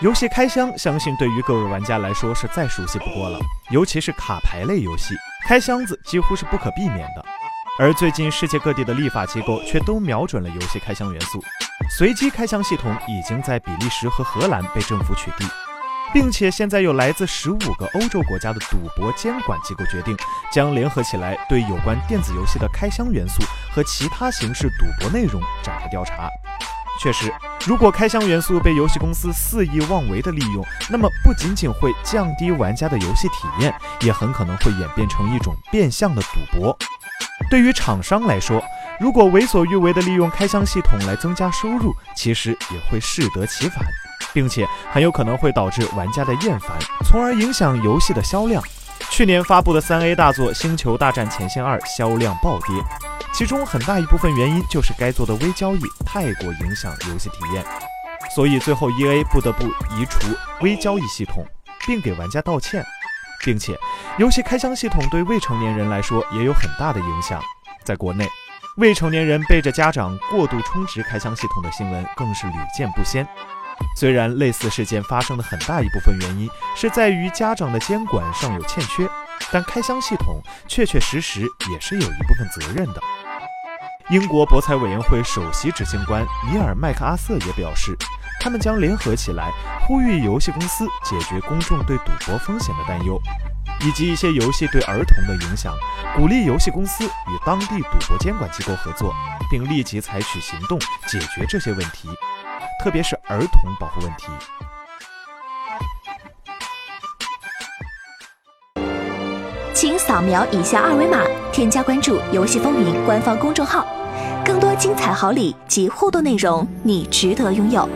游戏开箱，相信对于各位玩家来说是再熟悉不过了，尤其是卡牌类游戏，开箱子几乎是不可避免的。而最近世界各地的立法机构却都瞄准了游戏开箱元素，随机开箱系统已经在比利时和荷兰被政府取缔，并且现在有来自十五个欧洲国家的赌博监管机构决定，将联合起来对有关电子游戏的开箱元素和其他形式赌博内容展开调查。确实，如果开箱元素被游戏公司肆意妄为的利用，那么不仅仅会降低玩家的游戏体验，也很可能会演变成一种变相的赌博。对于厂商来说，如果为所欲为的利用开箱系统来增加收入，其实也会适得其反，并且很有可能会导致玩家的厌烦，从而影响游戏的销量。去年发布的三 A 大作《星球大战前线二》销量暴跌。其中很大一部分原因就是该做的微交易太过影响游戏体验，所以最后 EA 不得不移除微交易系统，并给玩家道歉，并且游戏开箱系统对未成年人来说也有很大的影响。在国内，未成年人背着家长过度充值开箱系统的新闻更是屡见不鲜。虽然类似事件发生的很大一部分原因是在于家长的监管尚有欠缺。但开箱系统确确实实也是有一部分责任的。英国博彩委员会首席执行官尼尔·麦克阿瑟也表示，他们将联合起来，呼吁游戏公司解决公众对赌博风险的担忧，以及一些游戏对儿童的影响，鼓励游戏公司与当地赌博监管机构合作，并立即采取行动解决这些问题，特别是儿童保护问题。请扫描以下二维码，添加关注“游戏风云”官方公众号，更多精彩好礼及互动内容，你值得拥有。